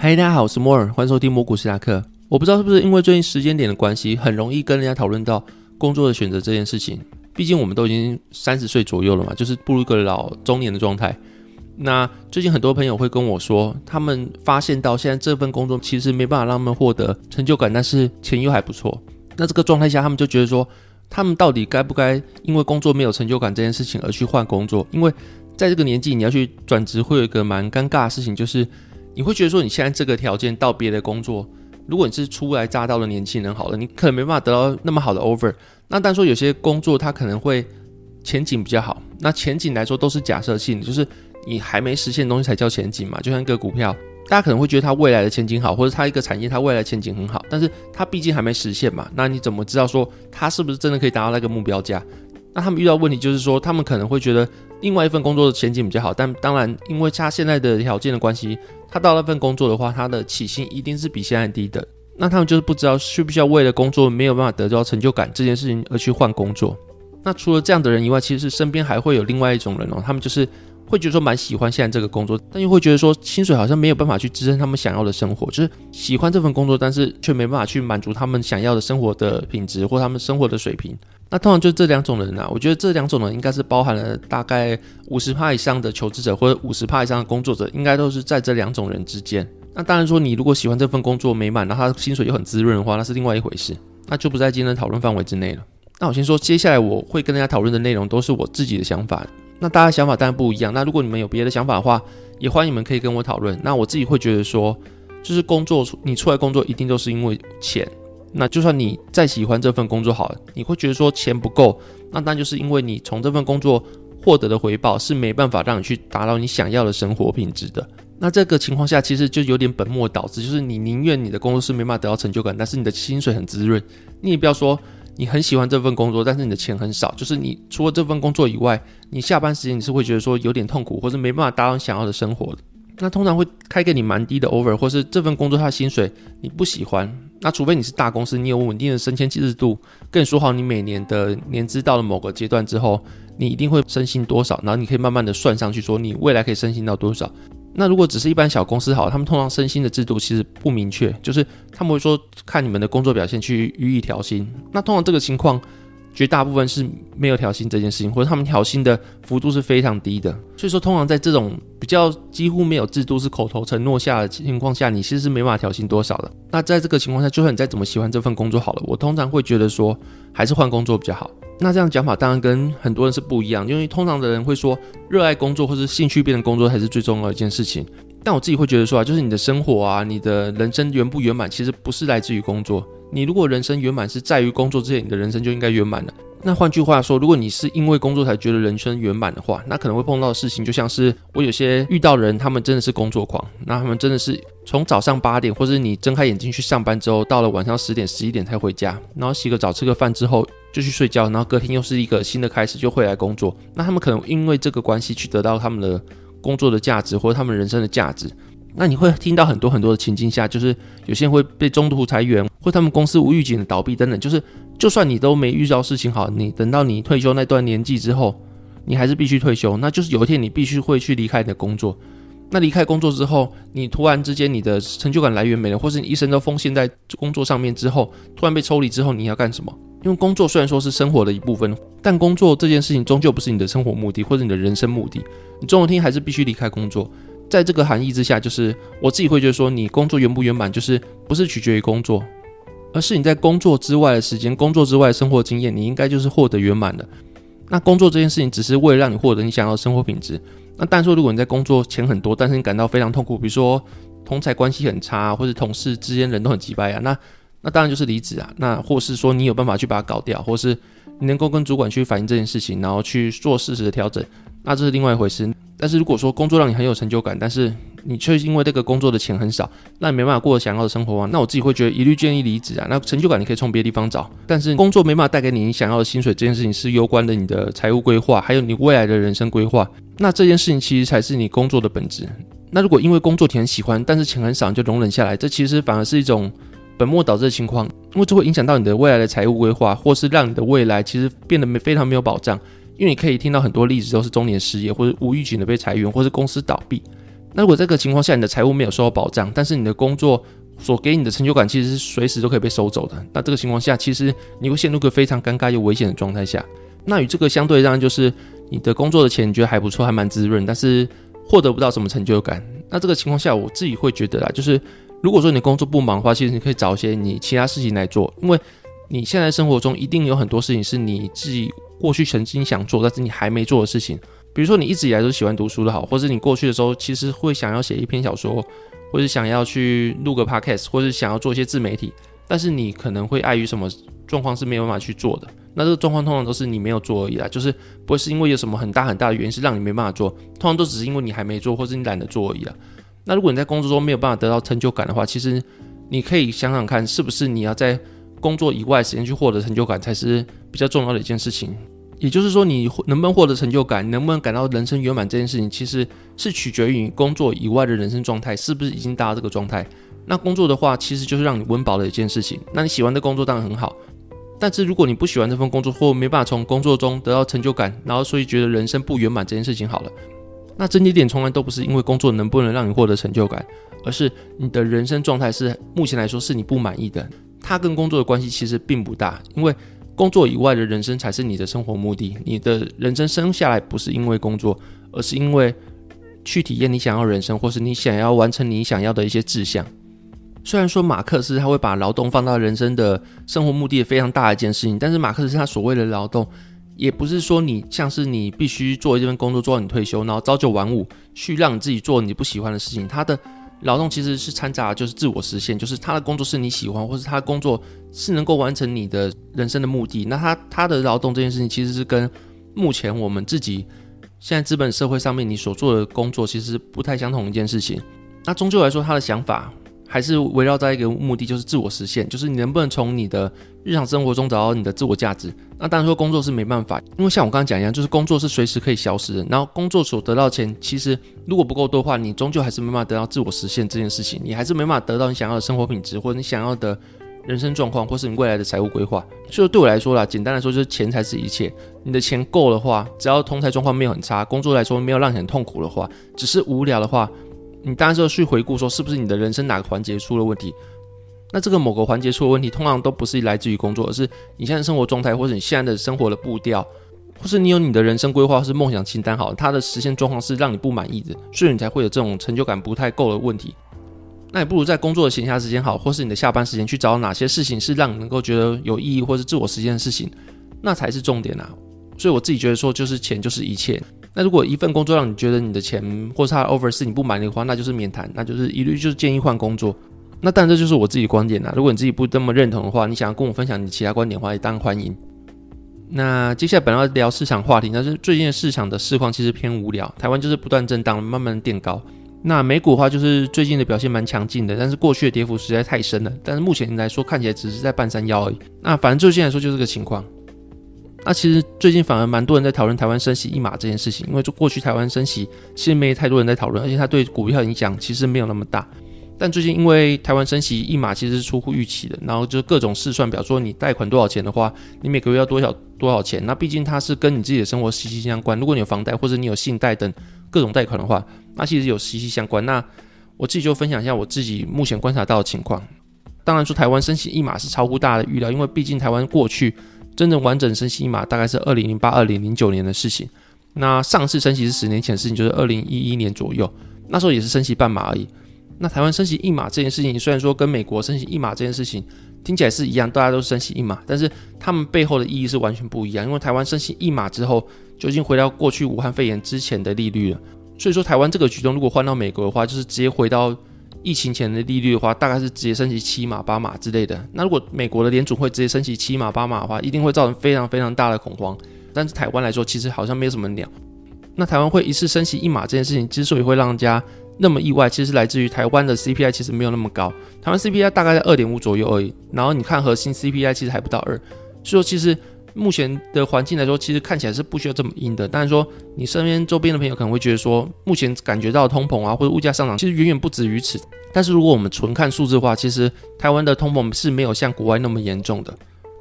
嗨，大家好，我是摩尔，欢迎收听摩股史塔克。我不知道是不是因为最近时间点的关系，很容易跟人家讨论到工作的选择这件事情。毕竟我们都已经三十岁左右了嘛，就是步入一个老中年的状态。那最近很多朋友会跟我说，他们发现到现在这份工作其实没办法让他们获得成就感，但是钱又还不错。那这个状态下，他们就觉得说，他们到底该不该因为工作没有成就感这件事情而去换工作？因为在这个年纪，你要去转职，会有一个蛮尴尬的事情，就是。你会觉得说，你现在这个条件到别的工作，如果你是初来乍到的年轻人，好了，你可能没办法得到那么好的 offer。那但说有些工作它可能会前景比较好，那前景来说都是假设性的，就是你还没实现的东西才叫前景嘛。就像一个股票，大家可能会觉得它未来的前景好，或者它一个产业它未来前景很好，但是它毕竟还没实现嘛。那你怎么知道说它是不是真的可以达到那个目标价？那他们遇到问题就是说，他们可能会觉得另外一份工作的前景比较好，但当然因为他现在的条件的关系。他到那份工作的话，他的起薪一定是比现在低的。那他们就是不知道需不需要为了工作没有办法得到成就感这件事情而去换工作。那除了这样的人以外，其实是身边还会有另外一种人哦，他们就是会觉得说蛮喜欢现在这个工作，但又会觉得说薪水好像没有办法去支撑他们想要的生活，就是喜欢这份工作，但是却没办法去满足他们想要的生活的品质或他们生活的水平。那通常就这两种人啊，我觉得这两种人应该是包含了大概五十趴以上的求职者或者五十趴以上的工作者，应该都是在这两种人之间。那当然说，你如果喜欢这份工作美满，然后他薪水又很滋润的话，那是另外一回事，那就不在今天的讨论范围之内了。那我先说，接下来我会跟大家讨论的内容都是我自己的想法。那大家想法当然不一样。那如果你们有别的想法的话，也欢迎你们可以跟我讨论。那我自己会觉得说，就是工作，你出来工作一定都是因为钱。那就算你再喜欢这份工作好了，你会觉得说钱不够，那当然就是因为你从这份工作获得的回报是没办法让你去达到你想要的生活品质的。那这个情况下，其实就有点本末倒置，就是你宁愿你的工作是没办法得到成就感，但是你的薪水很滋润。你也不要说你很喜欢这份工作，但是你的钱很少，就是你除了这份工作以外，你下班时间你是会觉得说有点痛苦，或是没办法达到你想要的生活的。那通常会开给你蛮低的 offer，或是这份工作它的薪水你不喜欢。那除非你是大公司，你有稳定的升迁制度，跟你说好，你每年的年资到了某个阶段之后，你一定会升薪多少，然后你可以慢慢的算上去，说你未来可以升薪到多少。那如果只是一般小公司好，他们通常升薪的制度其实不明确，就是他们会说看你们的工作表现去予以调薪。那通常这个情况。绝大部分是没有调薪这件事情，或者他们调薪的幅度是非常低的。所以说，通常在这种比较几乎没有制度，是口头承诺下的情况下，你其实是没办法调薪多少的。那在这个情况下，就算你再怎么喜欢这份工作好了，我通常会觉得说，还是换工作比较好。那这样讲法当然跟很多人是不一样，因为通常的人会说，热爱工作或是兴趣变成工作才是最重要一件事情。但我自己会觉得说啊，就是你的生活啊，你的人生圆不圆满，其实不是来自于工作。你如果人生圆满是在于工作之前，你的人生就应该圆满了。那换句话说，如果你是因为工作才觉得人生圆满的话，那可能会碰到的事情就像是我有些遇到的人，他们真的是工作狂，那他们真的是从早上八点，或者你睁开眼睛去上班之后，到了晚上十点、十一点才回家，然后洗个澡、吃个饭之后就去睡觉，然后隔天又是一个新的开始，就会来工作。那他们可能因为这个关系去得到他们的工作的价值，或者他们人生的价值。那你会听到很多很多的情境下，就是有些人会被中途裁员，或他们公司无预警的倒闭等等。就是就算你都没遇到事情好，你等到你退休那段年纪之后，你还是必须退休。那就是有一天你必须会去离开你的工作。那离开工作之后，你突然之间你的成就感来源没了，或是你一生都奉献在工作上面之后，突然被抽离之后，你要干什么？因为工作虽然说是生活的一部分，但工作这件事情终究不是你的生活目的，或者你的人生目的。你终有一天还是必须离开工作。在这个含义之下，就是我自己会觉得说，你工作圆不圆满，就是不是取决于工作，而是你在工作之外的时间、工作之外的生活经验，你应该就是获得圆满的。那工作这件事情只是为了让你获得你想要的生活品质。那但说，如果你在工作钱很多，但是你感到非常痛苦，比如说同侪关系很差，或者同事之间人都很机掰啊，那那当然就是离职啊。那或是说你有办法去把它搞掉，或是你能够跟主管去反映这件事情，然后去做适时的调整，那这是另外一回事。但是如果说工作让你很有成就感，但是你却因为这个工作的钱很少，那你没办法过想要的生活啊，那我自己会觉得一律建议离职啊。那成就感你可以从别的地方找，但是工作没办法带给你你想要的薪水，这件事情是攸关的你的财务规划，还有你未来的人生规划。那这件事情其实才是你工作的本质。那如果因为工作挺喜欢，但是钱很少，就容忍下来，这其实反而是一种本末倒置的情况，因为这会影响到你的未来的财务规划，或是让你的未来其实变得没非常没有保障。因为你可以听到很多例子，都是中年失业，或者无预警的被裁员，或是公司倒闭。那如果这个情况下你的财务没有受到保障，但是你的工作所给你的成就感其实是随时都可以被收走的，那这个情况下其实你会陷入个非常尴尬又危险的状态下。那与这个相对，当然就是你的工作的钱你觉得还不错，还蛮滋润，但是获得不到什么成就感。那这个情况下，我自己会觉得啦，就是如果说你工作不忙的话，其实你可以找一些你其他事情来做，因为你现在生活中一定有很多事情是你自己过去曾经想做，但是你还没做的事情。比如说你一直以来都喜欢读书的好，或者你过去的时候其实会想要写一篇小说，或者想要去录个 podcast，或者想要做一些自媒体，但是你可能会碍于什么状况是没有办法去做的。那这个状况通常都是你没有做而已啦，就是不会是因为有什么很大很大的原因是让你没办法做，通常都只是因为你还没做，或是你懒得做而已啦。那如果你在工作中没有办法得到成就感的话，其实你可以想想看，是不是你要在工作以外的时间去获得成就感才是比较重要的一件事情。也就是说，你能不能获得成就感，能不能感到人生圆满这件事情，其实是取决于你工作以外的人生状态是不是已经达到这个状态。那工作的话，其实就是让你温饱的一件事情。那你喜欢的工作当然很好。但是如果你不喜欢这份工作，或没办法从工作中得到成就感，然后所以觉得人生不圆满这件事情好了，那症结点从来都不是因为工作能不能让你获得成就感，而是你的人生状态是目前来说是你不满意的。它跟工作的关系其实并不大，因为工作以外的人生才是你的生活目的。你的人生生下来不是因为工作，而是因为去体验你想要人生，或是你想要完成你想要的一些志向。虽然说马克思他会把劳动放到人生的生活目的非常大的一件事情，但是马克思他所谓的劳动，也不是说你像是你必须做一份工作做到你退休，然后朝九晚五去让你自己做你不喜欢的事情。他的劳动其实是掺杂就是自我实现，就是他的工作是你喜欢，或是他的工作是能够完成你的人生的目的。那他他的劳动这件事情其实是跟目前我们自己现在资本社会上面你所做的工作其实不太相同一件事情。那终究来说，他的想法。还是围绕在一个目的，就是自我实现，就是你能不能从你的日常生活中找到你的自我价值。那当然说工作是没办法，因为像我刚刚讲一样，就是工作是随时可以消失的。然后工作所得到钱，其实如果不够多的话，你终究还是没办法得到自我实现这件事情，你还是没办法得到你想要的生活品质，或者你想要的人生状况，或是你未来的财务规划。所以对我来说啦，简单来说就是钱才是一切。你的钱够的话，只要通财状况没有很差，工作来说没有让你很痛苦的话，只是无聊的话。你当然是要去回顾说，是不是你的人生哪个环节出了问题？那这个某个环节出了问题，通常都不是来自于工作，而是你现在生活状态，或者你现在的生活的步调，或是你有你的人生规划，是梦想清单，好，它的实现状况是让你不满意的，所以你才会有这种成就感不太够的问题。那你不如在工作的闲暇时间好，或是你的下班时间去找哪些事情是让你能够觉得有意义，或是自我实现的事情，那才是重点啊。所以我自己觉得说，就是钱就是一切。那如果一份工作让你觉得你的钱或是他的 offer 是你不满意的话，那就是免谈，那就是一律就是建议换工作。那当然这就是我自己的观点啦。如果你自己不这么认同的话，你想要跟我分享你其他观点的话，也当然欢迎。那接下来本来要聊市场话题，但是最近的市场的市况其实偏无聊，台湾就是不断震荡，慢慢垫高。那美股的话就是最近的表现蛮强劲的，但是过去的跌幅实在太深了。但是目前来说看起来只是在半山腰而已。那反正最近来说就是这个情况。那其实最近反而蛮多人在讨论台湾升息一码这件事情，因为就过去台湾升息其实没太多人在讨论，而且它对股票影响其实没有那么大。但最近因为台湾升息一码其实是出乎预期的，然后就各种试算表说你贷款多少钱的话，你每个月要多少多少钱。那毕竟它是跟你自己的生活息息相关。如果你有房贷或者你有信贷等各种贷款的话，那其实有息息相关。那我自己就分享一下我自己目前观察到的情况。当然说台湾升息一码是超乎大家的预料，因为毕竟台湾过去。真正完整升息一码大概是二零零八、二零零九年的事情。那上次升息是十年前的事情，就是二零一一年左右，那时候也是升息半码而已。那台湾升息一码这件事情，虽然说跟美国升息一码这件事情听起来是一样，大家都是升息一码，但是他们背后的意义是完全不一样。因为台湾升息一码之后，就已经回到过去武汉肺炎之前的利率了。所以说，台湾这个举动如果换到美国的话，就是直接回到。疫情前的利率的话，大概是直接升息七码八码之类的。那如果美国的联准会直接升息七码八码的话，一定会造成非常非常大的恐慌。但是台湾来说，其实好像没有什么鸟。那台湾会一次升息一码这件事情，之所以会让人家那么意外，其实来自于台湾的 CPI 其实没有那么高，台湾 CPI 大概在二点五左右而已。然后你看核心 CPI 其实还不到二，所以说其实。目前的环境来说，其实看起来是不需要这么阴的。但是说，你身边周边的朋友可能会觉得说，目前感觉到通膨啊，或者物价上涨，其实远远不止于此。但是如果我们纯看数字的话，其实台湾的通膨是没有像国外那么严重的。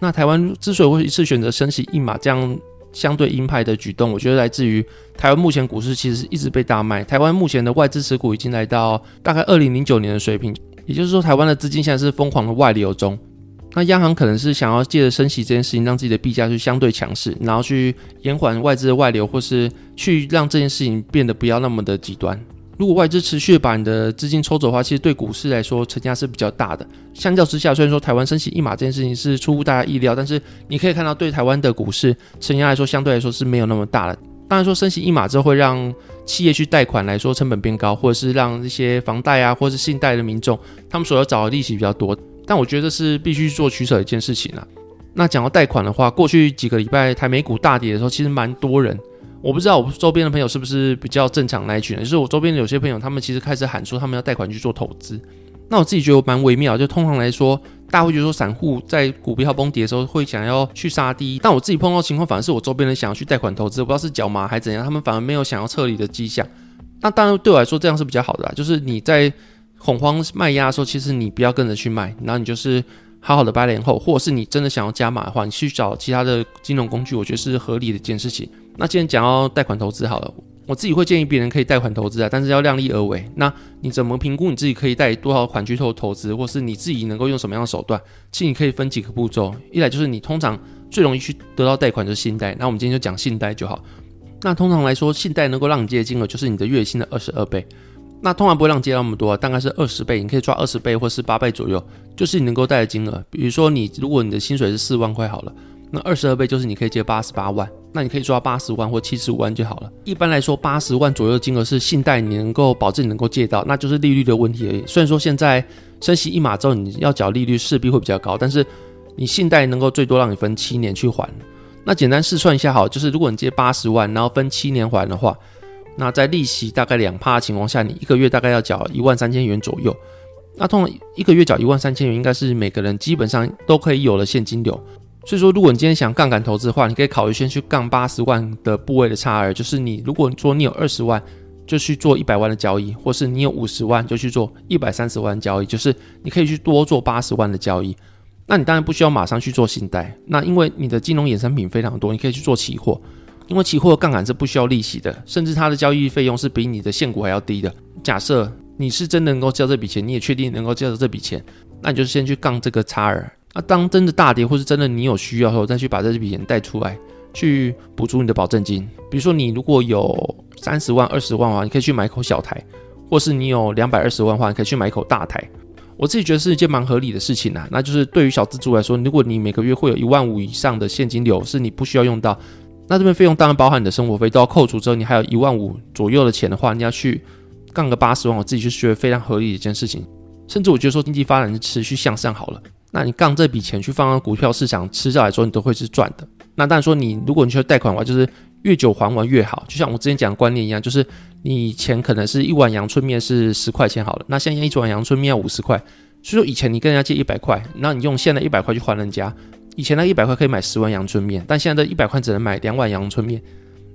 那台湾之所以会一次选择升息一码这样相对鹰派的举动，我觉得来自于台湾目前股市其实是一直被大卖。台湾目前的外资持股已经来到大概二零零九年的水平，也就是说，台湾的资金现在是疯狂的外流中。那央行可能是想要借着升息这件事情，让自己的币价去相对强势，然后去延缓外资的外流，或是去让这件事情变得不要那么的极端。如果外资持续把你的资金抽走的话，其实对股市来说承压是比较大的。相较之下，虽然说台湾升息一码这件事情是出乎大家意料，但是你可以看到对台湾的股市承压来说，相对来说是没有那么大的。当然说升息一码之后会让企业去贷款来说成本变高，或者是让一些房贷啊，或者是信贷的民众他们所要找的利息比较多。但我觉得是必须做取舍的一件事情啊。那讲到贷款的话，过去几个礼拜台美股大跌的时候，其实蛮多人，我不知道我周边的朋友是不是比较正常那一群人，就是我周边的有些朋友，他们其实开始喊说他们要贷款去做投资。那我自己觉得蛮微妙，就通常来说，大家会觉得说散户在股票崩跌的时候会想要去杀低，但我自己碰到情况反而是我周边人想要去贷款投资，我不知道是脚麻还是怎样，他们反而没有想要撤离的迹象。那当然对我来说这样是比较好的啦，就是你在恐慌卖压的时候，其实你不要跟着去卖，然后你就是。好好的八年后，或者是你真的想要加码的话，你去找其他的金融工具，我觉得是合理的一件事情。那既然讲到贷款投资好了，我自己会建议别人可以贷款投资啊，但是要量力而为。那你怎么评估你自己可以贷多少款去做投资，或是你自己能够用什么样的手段？其实你可以分几个步骤，一来就是你通常最容易去得到贷款就是信贷，那我们今天就讲信贷就好。那通常来说，信贷能够让你借的金额就是你的月薪的二十二倍。那通常不会让你借那么多，大概是二十倍，你可以抓二十倍或是八倍左右，就是你能够贷的金额。比如说你如果你的薪水是四万块好了，那二十二倍就是你可以借八十八万，那你可以抓八十万或七十五万就好了。一般来说，八十万左右的金额是信贷，你能够保证你能够借到，那就是利率的问题而已。虽然说现在升息一码之后你要缴利率势必会比较高，但是你信贷能够最多让你分七年去还。那简单试算一下好，就是如果你借八十万，然后分七年还的话。那在利息大概两趴的情况下，你一个月大概要缴一万三千元左右。那通常一个月缴一万三千元，应该是每个人基本上都可以有了现金流。所以说，如果你今天想杠杆投资的话，你可以考虑先去杠八十万的部位的差额，就是你如果说你有二十万，就去做一百万的交易，或是你有五十万，就去做一百三十万交易，就是你可以去多做八十万的交易。那你当然不需要马上去做信贷，那因为你的金融衍生品非常多，你可以去做期货。因为期货杠杆是不需要利息的，甚至它的交易费用是比你的现股还要低的。假设你是真能够交这笔钱，你也确定能够交到这笔钱，那你就先去杠这个差额。那当真的大跌或是真的你有需要的时候，再去把这笔钱贷出来，去补足你的保证金。比如说你如果有三十万、二十万的话，你可以去买一口小台；或是你有两百二十万的话，你可以去买一口大台。我自己觉得是一件蛮合理的事情啊。那就是对于小资族来说，如果你每个月会有一万五以上的现金流，是你不需要用到。那这边费用当然包含你的生活费，都要扣除之后，你还有一万五左右的钱的话，你要去杠个八十万，我自己就觉得非常合理的一件事情。甚至我觉得说经济发展是持续向上好了，那你杠这笔钱去放到股票市场，吃下来说你都会是赚的。那当然说你如果你去贷款的话，就是越久还完越好。就像我之前讲的观念一样，就是你以前可能是一碗阳春面是十块钱好了，那现在一碗阳春面要五十块，所以说以前你跟人家借一百块，那你用现在一百块去还人家。以前那一百块可以买十碗阳春面，但现在这一百块只能买两碗阳春面。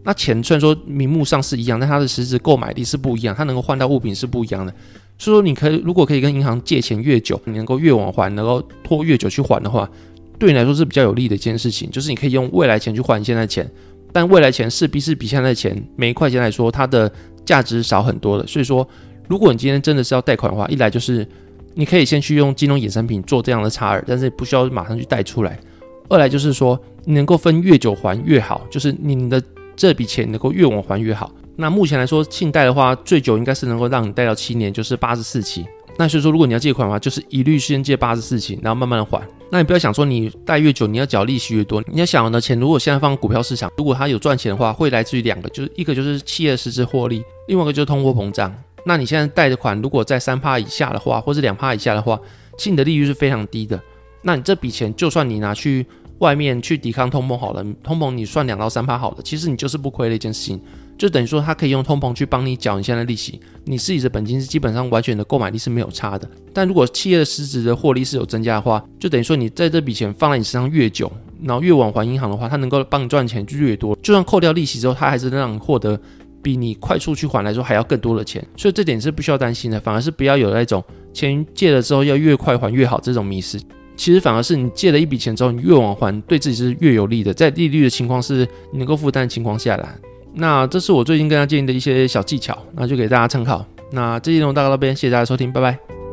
那钱虽然说名目上是一样，但它的实质购买力是不一样，它能够换到物品是不一样的。所以说，你可以如果可以跟银行借钱越久，你能够越晚还，能够拖越久去还的话，对你来说是比较有利的一件事情。就是你可以用未来钱去换现在钱，但未来钱势必是比现在钱每一块钱来说，它的价值少很多的。所以说，如果你今天真的是要贷款的话，一来就是。你可以先去用金融衍生品做这样的差额，但是不需要马上去贷出来。二来就是说，你能够分越久还越好，就是你的这笔钱能够越晚还越好。那目前来说，信贷的话，最久应该是能够让你贷到七年，就是八十四期。那所以说，如果你要借款的话，就是一律先借八十四期，然后慢慢的还。那你不要想说你贷越久，你要缴利息越多。你要想的钱，如果现在放股票市场，如果它有赚钱的话，会来自于两个，就是一个就是企业实质获利，另外一个就是通货膨胀。那你现在贷的款如果在三趴以下的话，或是两趴以下的话，其实你的利率是非常低的。那你这笔钱就算你拿去外面去抵抗通膨好了，通膨你算两到三趴好了，其实你就是不亏的一件事情。就等于说，它可以用通膨去帮你缴你现在的利息，你自己的本金是基本上完全的购买力是没有差的。但如果企业的实质的获利是有增加的话，就等于说你在这笔钱放在你身上越久，然后越晚还银行的话，它能够帮你赚钱就越多。就算扣掉利息之后，它还是能让你获得。比你快速去还来说还要更多的钱，所以这点是不需要担心的，反而是不要有那种钱借了之后要越快还越好这种迷失。其实反而是你借了一笔钱之后，你越往还，对自己是越有利的。在利率的情况是你能够负担的情况下来，那这是我最近跟大家建议的一些小技巧，那就给大家参考。那这期内容大概到这边，谢谢大家收听，拜拜。